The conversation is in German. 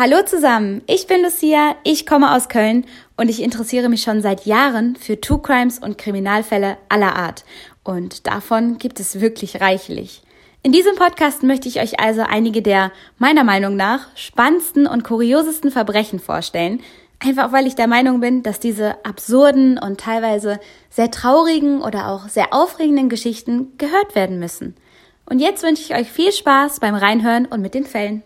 Hallo zusammen, ich bin Lucia, ich komme aus Köln und ich interessiere mich schon seit Jahren für True Crimes und Kriminalfälle aller Art. Und davon gibt es wirklich reichlich. In diesem Podcast möchte ich euch also einige der, meiner Meinung nach, spannendsten und kuriosesten Verbrechen vorstellen. Einfach weil ich der Meinung bin, dass diese absurden und teilweise sehr traurigen oder auch sehr aufregenden Geschichten gehört werden müssen. Und jetzt wünsche ich euch viel Spaß beim Reinhören und mit den Fällen.